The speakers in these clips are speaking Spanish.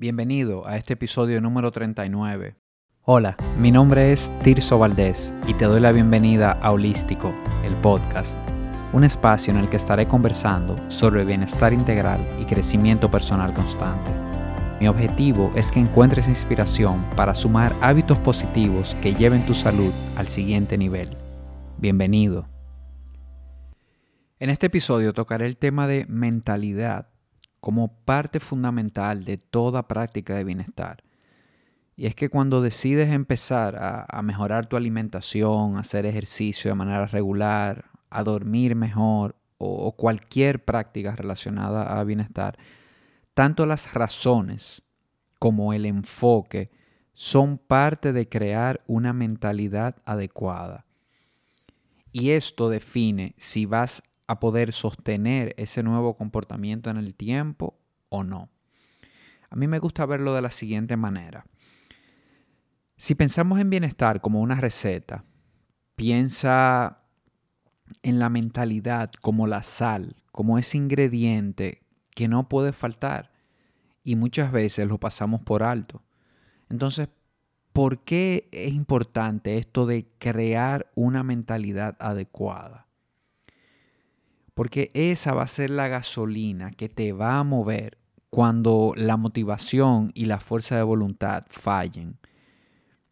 Bienvenido a este episodio número 39. Hola, mi nombre es Tirso Valdés y te doy la bienvenida a Holístico, el podcast, un espacio en el que estaré conversando sobre bienestar integral y crecimiento personal constante. Mi objetivo es que encuentres inspiración para sumar hábitos positivos que lleven tu salud al siguiente nivel. Bienvenido. En este episodio tocaré el tema de mentalidad como parte fundamental de toda práctica de bienestar. Y es que cuando decides empezar a, mejorar tu alimentación, hacer ejercicio de manera regular, a dormir mejor o, cualquier práctica relacionada a bienestar, tanto las razones como el enfoque son parte de crear una mentalidad adecuada. Y esto define si vas a poder sostener ese nuevo comportamiento en el tiempo o no. A mí me gusta verlo de la siguiente manera. Si pensamos en bienestar como una receta, piensa en la mentalidad como la sal, como ese ingrediente que no puede faltar y muchas veces lo pasamos por alto. Entonces, ¿por qué es importante esto de crear una mentalidad adecuada? Porque esa va a ser la gasolina que te va a mover cuando la motivación y la fuerza de voluntad fallen.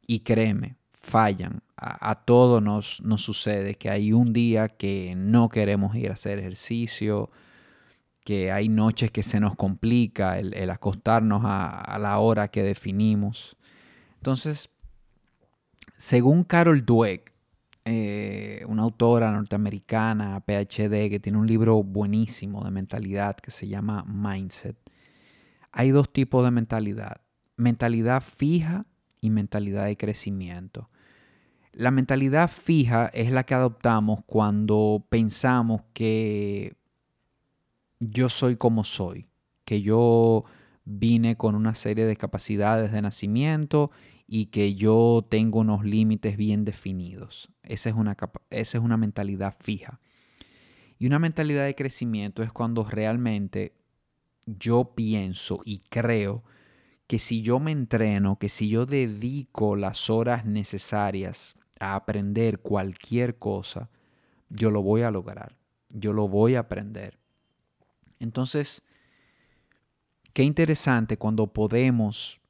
Y créeme, fallan. A, todos nos, nos, sucede que hay un día que no queremos ir a hacer ejercicio, que hay noches que se nos complica el, acostarnos a, a, la hora que definimos. Entonces, según Carol Dweck, eh, una autora norteamericana, PhD, que tiene un libro buenísimo de mentalidad que se llama Mindset. Hay dos tipos de mentalidad, mentalidad fija y mentalidad de crecimiento. La mentalidad fija es la que adoptamos cuando pensamos que yo soy como soy, que yo vine con una serie de capacidades de nacimiento y que yo tengo unos límites bien definidos. Esa es, una, esa es una mentalidad fija. Y una mentalidad de crecimiento es cuando realmente yo pienso y creo que si yo me entreno, que si yo dedico las horas necesarias a aprender cualquier cosa, yo lo voy a lograr, yo lo voy a aprender. Entonces, qué interesante cuando podemos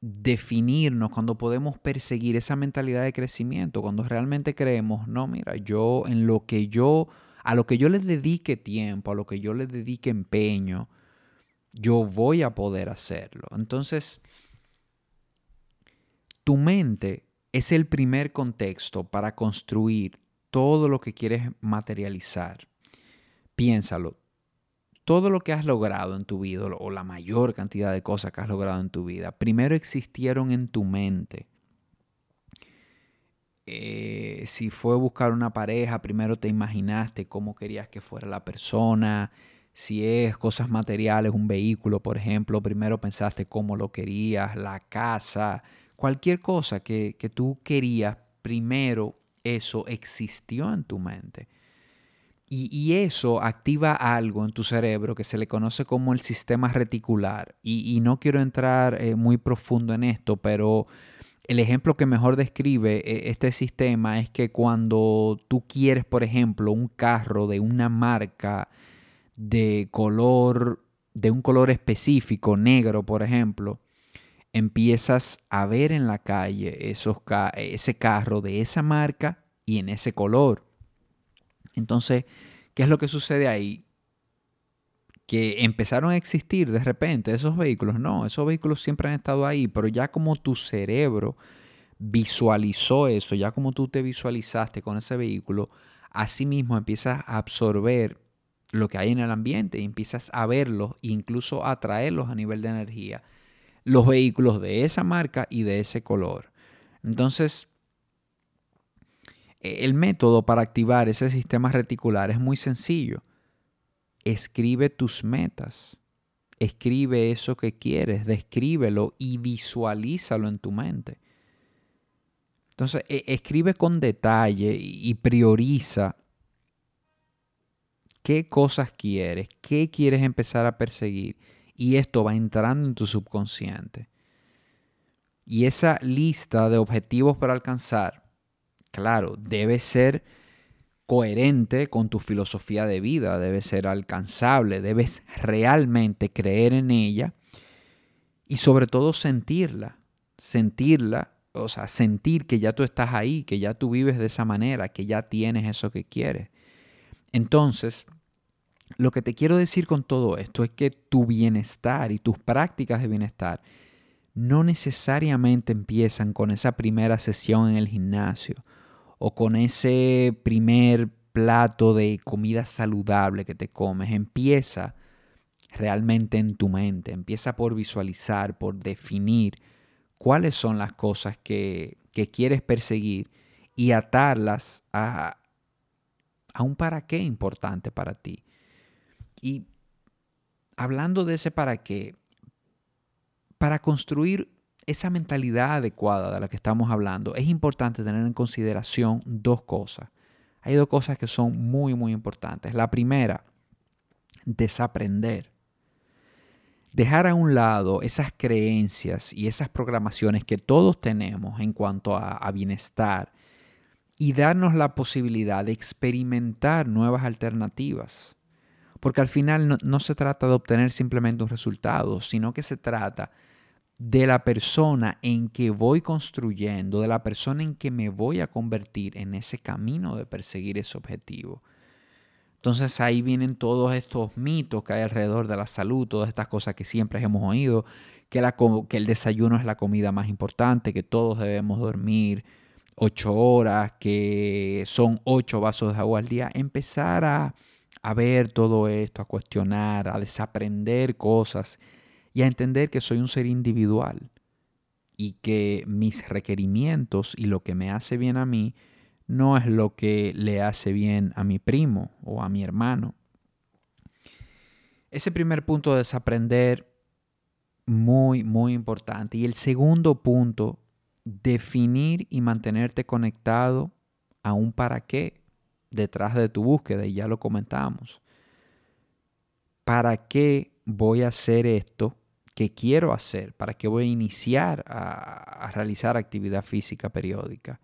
definirnos, cuando podemos perseguir esa mentalidad de crecimiento, cuando realmente creemos, no, mira, yo en lo que yo, a lo que yo le dedique tiempo, a lo que yo le dedique empeño, yo voy a poder hacerlo. Entonces, tu mente es el primer contexto para construir todo lo que quieres materializar. Piénsalo, todo lo que has logrado en tu vida o la mayor cantidad de cosas que has logrado en tu vida, primero existieron en tu mente. Eh, si fue buscar una pareja, primero te imaginaste cómo querías que fuera la persona. Si es cosas materiales, un vehículo, por ejemplo, primero pensaste cómo lo querías, la casa, cualquier cosa que, que tú querías, primero eso existió en tu mente. Y, eso activa algo en tu cerebro que se le conoce como el sistema reticular. Y, no quiero entrar eh, muy profundo en esto, pero el ejemplo que mejor describe eh, este sistema es que cuando tú quieres, por ejemplo, un carro de una marca de color, de un color específico, negro, por ejemplo, empiezas a ver en la calle esos, ese carro de esa marca y en ese color. Entonces, ¿qué es lo que sucede ahí? Que empezaron a existir de repente esos vehículos. No, esos vehículos siempre han estado ahí, pero ya como tu cerebro visualizó eso, ya como tú te visualizaste con ese vehículo, así mismo empiezas a absorber lo que hay en el ambiente y empiezas a verlos e incluso a atraerlos a nivel de energía. Los vehículos de esa marca y de ese color. Entonces, el método para activar ese sistema reticular es muy sencillo. Escribe tus metas. Escribe eso que quieres, descríbelo y visualízalo en tu mente. Entonces, e, escribe con detalle y prioriza qué cosas quieres, qué quieres empezar a perseguir y esto va entrando en tu subconsciente. Y esa lista de objetivos para alcanzar, claro, debe ser coherente con tu filosofía de vida, debe ser alcanzable, debes realmente creer en ella y sobre todo sentirla, sentirla, o sea, sentir que ya tú estás ahí, que ya tú vives de esa manera, que ya tienes eso que quieres. Entonces, lo que te quiero decir con todo esto es que tu bienestar y tus prácticas de bienestar no necesariamente empiezan con esa primera sesión en el gimnasio o con ese primer plato de comida saludable que te comes. Empieza realmente en tu mente, empieza por visualizar, por definir cuáles son las cosas que, quieres perseguir y atarlas a, a un para qué importante para ti. Y hablando de ese para qué, para construir esa mentalidad adecuada de la que estamos hablando, es importante tener en consideración dos cosas. Hay dos cosas que son muy, muy importantes. La primera, desaprender. Dejar a un lado esas creencias y esas programaciones que todos tenemos en cuanto a, bienestar y darnos la posibilidad de experimentar nuevas alternativas. Porque al final no, se trata de obtener simplemente un resultado, sino que se trata de la persona en que voy construyendo, de la persona en que me voy a convertir en ese camino de perseguir ese objetivo. Entonces ahí vienen todos estos mitos que hay alrededor de la salud, todas estas cosas que siempre hemos oído, que, el desayuno es la comida más importante, que todos debemos dormir ocho horas, que son ocho vasos de agua al día. Empezar a ver todo esto, a cuestionar, a desaprender cosas y a entender que soy un ser individual y que mis requerimientos y lo que me hace bien a mí no es lo que le hace bien a mi primo o a mi hermano. Ese primer punto de desaprender, muy, muy importante. Y el segundo punto, definir y mantenerte conectado a un para qué detrás de tu búsqueda, y ya lo comentamos. ¿Para qué voy a hacer esto que quiero hacer? ¿Para qué voy a iniciar a, realizar actividad física periódica?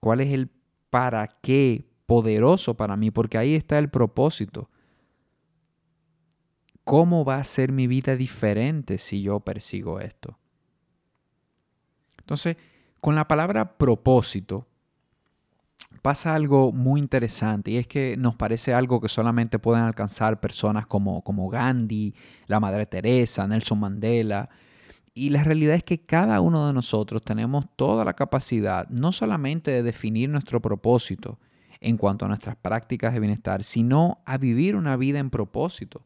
¿Cuál es el para qué poderoso para mí? Porque ahí está el propósito. ¿Cómo va a ser mi vida diferente si yo persigo esto? Entonces, con la palabra propósito, pasa algo muy interesante y es que nos parece algo que solamente pueden alcanzar personas como, como Gandhi, la Madre Teresa, Nelson Mandela. Y la realidad es que cada uno de nosotros tenemos toda la capacidad no solamente de definir nuestro propósito en cuanto a nuestras prácticas de bienestar, sino a vivir una vida en propósito.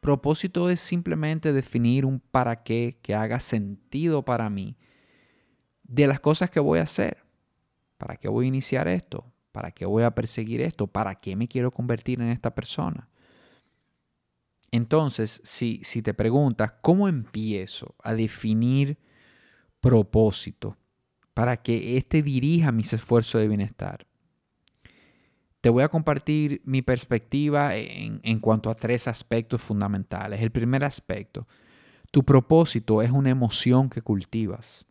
Propósito es simplemente definir un para qué que haga sentido para mí de las cosas que voy a hacer. ¿Para qué voy a iniciar esto? ¿Para qué voy a perseguir esto? ¿Para qué me quiero convertir en esta persona? Entonces, si, si te preguntas, ¿cómo empiezo a definir propósito para que éste dirija mis esfuerzos de bienestar? Te voy a compartir mi perspectiva en, en cuanto a tres aspectos fundamentales. El primer aspecto, tu propósito es una emoción que cultivas.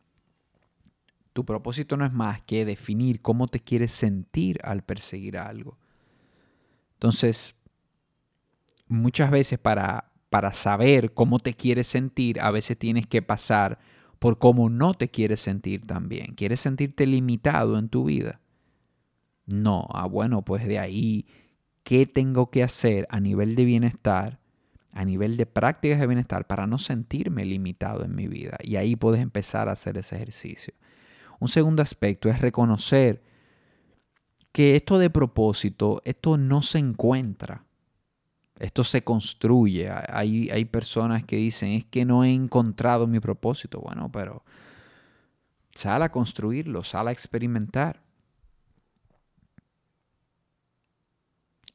Tu propósito no es más que definir cómo te quieres sentir al perseguir algo. Entonces, muchas veces para, para saber cómo te quieres sentir, a veces tienes que pasar por cómo no te quieres sentir también. ¿Quieres sentirte limitado en tu vida? No, ah, bueno, pues de ahí, ¿qué tengo que hacer a nivel de bienestar, a nivel de prácticas de bienestar para no sentirme limitado en mi vida? Y ahí puedes empezar a hacer ese ejercicio. Un segundo aspecto es reconocer que esto de propósito, esto no se encuentra, esto se construye. Hay, hay personas que dicen, es que no he encontrado mi propósito. Bueno, pero sal a construirlo, sal a experimentar.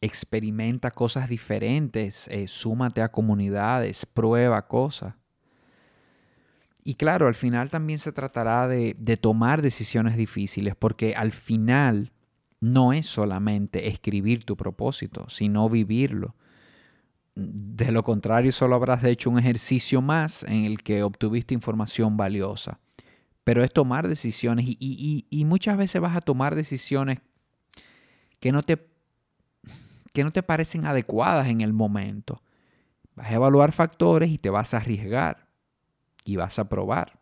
Experimenta cosas diferentes, eh, súmate a comunidades, prueba cosas. Y claro, al final también se tratará de, tomar decisiones difíciles, porque al final no es solamente escribir tu propósito, sino vivirlo. De lo contrario, solo habrás hecho un ejercicio más en el que obtuviste información valiosa. Pero es tomar decisiones y, y muchas veces vas a tomar decisiones que no, te, que no te parecen adecuadas en el momento. Vas a evaluar factores y te vas a arriesgar y vas a probar.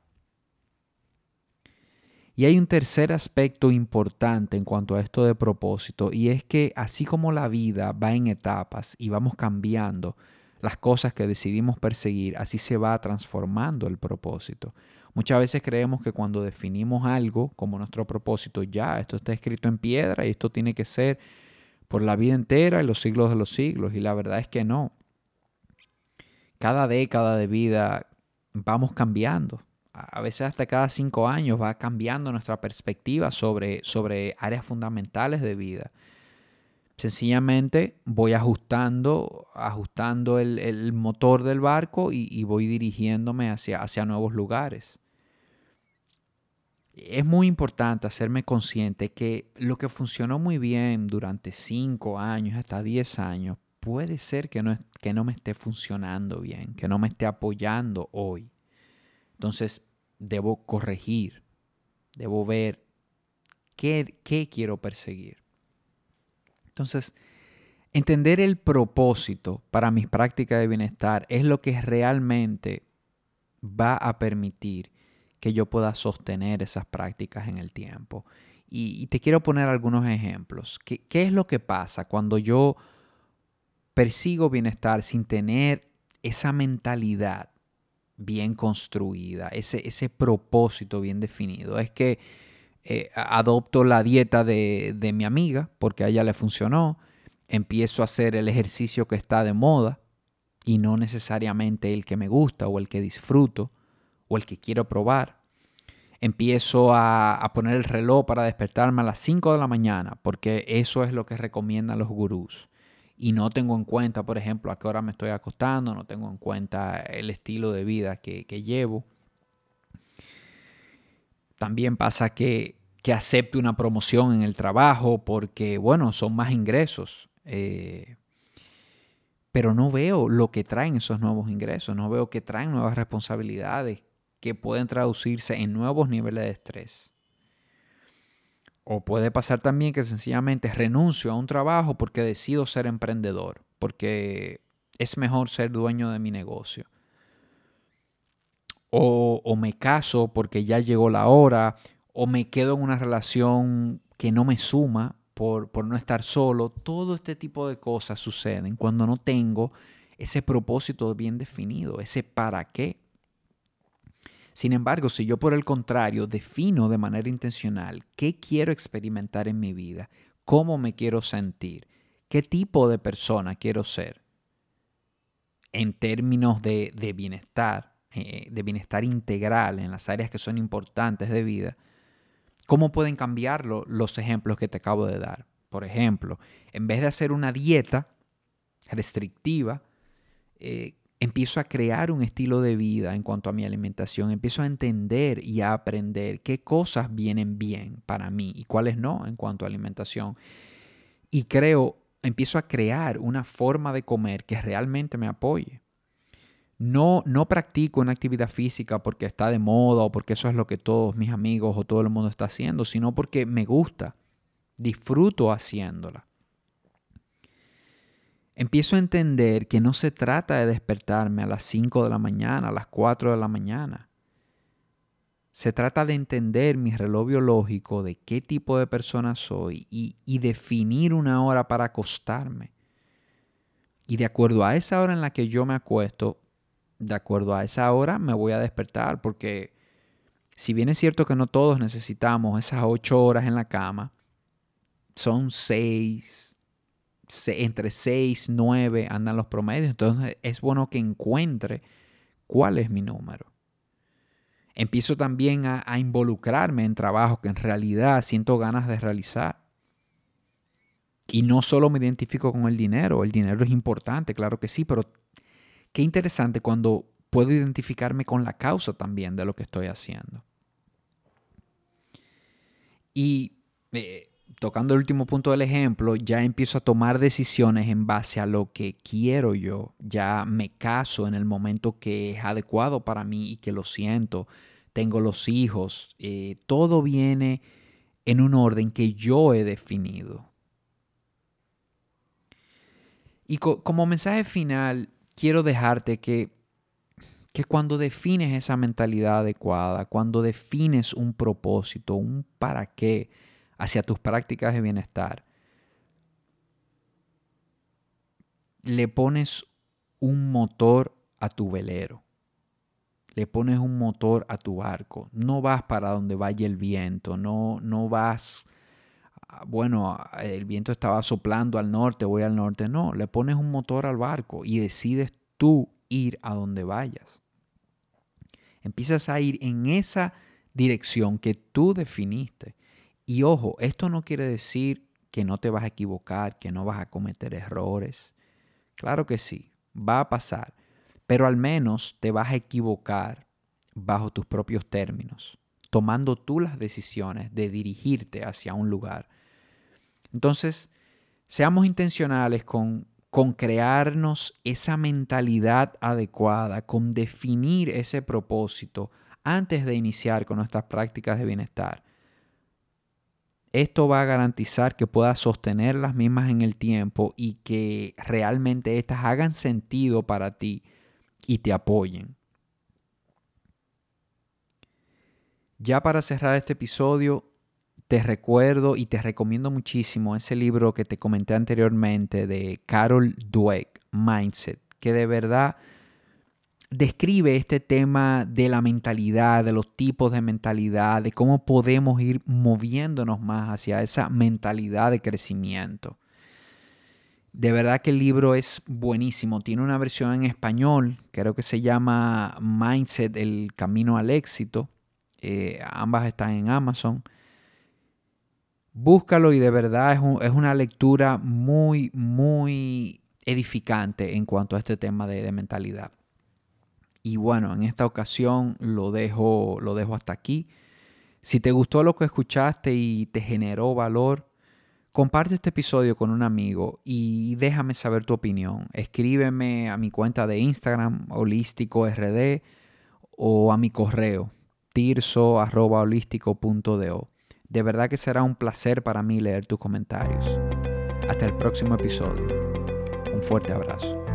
Y hay un tercer aspecto importante en cuanto a esto de propósito y es que así como la vida va en etapas y vamos cambiando las cosas que decidimos perseguir, así se va transformando el propósito. Muchas veces creemos que cuando definimos algo como nuestro propósito, ya, esto está escrito en piedra y esto tiene que ser por la vida entera y los siglos de los siglos. Y la verdad es que no. Cada década de vida vamos cambiando a veces hasta cada cinco años va cambiando nuestra perspectiva sobre, sobre áreas fundamentales de vida. Sencillamente voy ajustando, ajustando el, motor del barco y, voy dirigiéndome hacia, hacia nuevos lugares. Es muy importante hacerme consciente que lo que funcionó muy bien durante cinco años, hasta diez años, puede ser que no, que no me esté funcionando bien, que no me esté apoyando hoy. Entonces, debo corregir, debo ver qué, qué quiero perseguir. Entonces, entender el propósito para mis prácticas de bienestar es lo que realmente va a permitir que yo pueda sostener esas prácticas en el tiempo. Y, te quiero poner algunos ejemplos. ¿Qué, ¿Qué, es lo que pasa cuando yo persigo bienestar sin tener esa mentalidad bien construida, ese, ese propósito bien definido. Es que eh, adopto la dieta de, de mi amiga porque a ella le funcionó, empiezo a hacer el ejercicio que está de moda y no necesariamente el que me gusta o el que disfruto o el que quiero probar. Empiezo a, a, poner el reloj para despertarme a las 5 de la mañana, porque eso es lo que recomiendan los gurús y no tengo en cuenta, por ejemplo, a qué hora me estoy acostando, no tengo en cuenta el estilo de vida que, llevo. También pasa que, que acepto una promoción en el trabajo porque, bueno, son más ingresos. Eh, pero no veo lo que traen esos nuevos ingresos, no veo que traen nuevas responsabilidades que pueden traducirse en nuevos niveles de estrés. O puede pasar también que sencillamente renuncio a un trabajo porque decido ser emprendedor, porque es mejor ser dueño de mi negocio. O, me caso porque ya llegó la hora, o me quedo en una relación que no me suma por, por no estar solo. Todo este tipo de cosas suceden cuando no tengo ese propósito bien definido, ese para qué. Sin embargo, si yo por el contrario defino de manera intencional qué quiero experimentar en mi vida, cómo me quiero sentir, qué tipo de persona quiero ser, en términos de, bienestar, eh, de bienestar integral en las áreas que son importantes de vida, ¿cómo pueden cambiarlo los ejemplos que te acabo de dar? Por ejemplo, en vez de hacer una dieta restrictiva, eh, empiezo a crear un estilo de vida en cuanto a mi alimentación, empiezo a entender y a aprender qué cosas vienen bien para mí y cuáles no en cuanto a alimentación. Y creo, empiezo a crear una forma de comer que realmente me apoye. No, no practico una actividad física porque está de moda o porque eso es lo que todos mis amigos o todo el mundo está haciendo, sino porque me gusta, disfruto haciéndola empiezo a entender que no se trata de despertarme a las 5 de la mañana, a las 4 de la mañana. Se trata de entender mi reloj biológico, de qué tipo de persona soy y, y, definir una hora para acostarme. Y de acuerdo a esa hora en la que yo me acuesto, de acuerdo a esa hora me voy a despertar, porque si bien es cierto que no todos necesitamos esas 8 horas en la cama, son 6, entre 6, 9 andan los promedios. Entonces es bueno que encuentre cuál es mi número. Empiezo también a, involucrarme en trabajo que en realidad siento ganas de realizar. Y no solo me identifico con el dinero, el dinero es importante, claro que sí, pero qué interesante cuando puedo identificarme con la causa también de lo que estoy haciendo. Y eh, tocando el último punto del ejemplo, ya empiezo a tomar decisiones en base a lo que quiero yo. Ya me caso en el momento que es adecuado para mí y que lo siento. Tengo los hijos. Eh, todo viene en un orden que yo he definido. Y como mensaje final, quiero dejarte que, que cuando defines esa mentalidad adecuada, cuando defines un propósito, un para qué, hacia tus prácticas de bienestar, le pones un motor a tu velero, le pones un motor a tu barco, no vas para donde vaya el viento, no, no vas, bueno, el viento estaba soplando al norte, voy al norte, no, le pones un motor al barco y decides tú ir a donde vayas. Empiezas a ir en esa dirección que tú definiste. Y ojo, esto no quiere decir que no te vas a equivocar, que no vas a cometer errores. Claro que sí, va a pasar, pero al menos te vas a equivocar bajo tus propios términos, tomando tú las decisiones de dirigirte hacia un lugar. Entonces, seamos intencionales con, con crearnos esa mentalidad adecuada, con definir ese propósito antes de iniciar con nuestras prácticas de bienestar. Esto va a garantizar que puedas sostener las mismas en el tiempo y que realmente éstas hagan sentido para ti y te apoyen. Ya para cerrar este episodio, te recuerdo y te recomiendo muchísimo ese libro que te comenté anteriormente de Carol Dweck, Mindset, que de verdad describe este tema de la mentalidad, de los tipos de mentalidad, de cómo podemos ir moviéndonos más hacia esa mentalidad de crecimiento. De verdad que el libro es buenísimo. Tiene una versión en español, creo que se llama Mindset, el camino al éxito. Eh, ambas están en Amazon. Búscalo y de verdad es, una lectura muy, muy edificante en cuanto a este tema de mentalidad. Y bueno, en esta ocasión lo dejo, lo dejo hasta aquí. Si te gustó lo que escuchaste y te generó valor, comparte este episodio con un amigo y déjame saber tu opinión. Escríbeme a mi cuenta de Instagram, holístico rd, o a mi correo, tirso.holístico.do. De verdad que será un placer para mí leer tus comentarios. Hasta el próximo episodio. Un fuerte abrazo.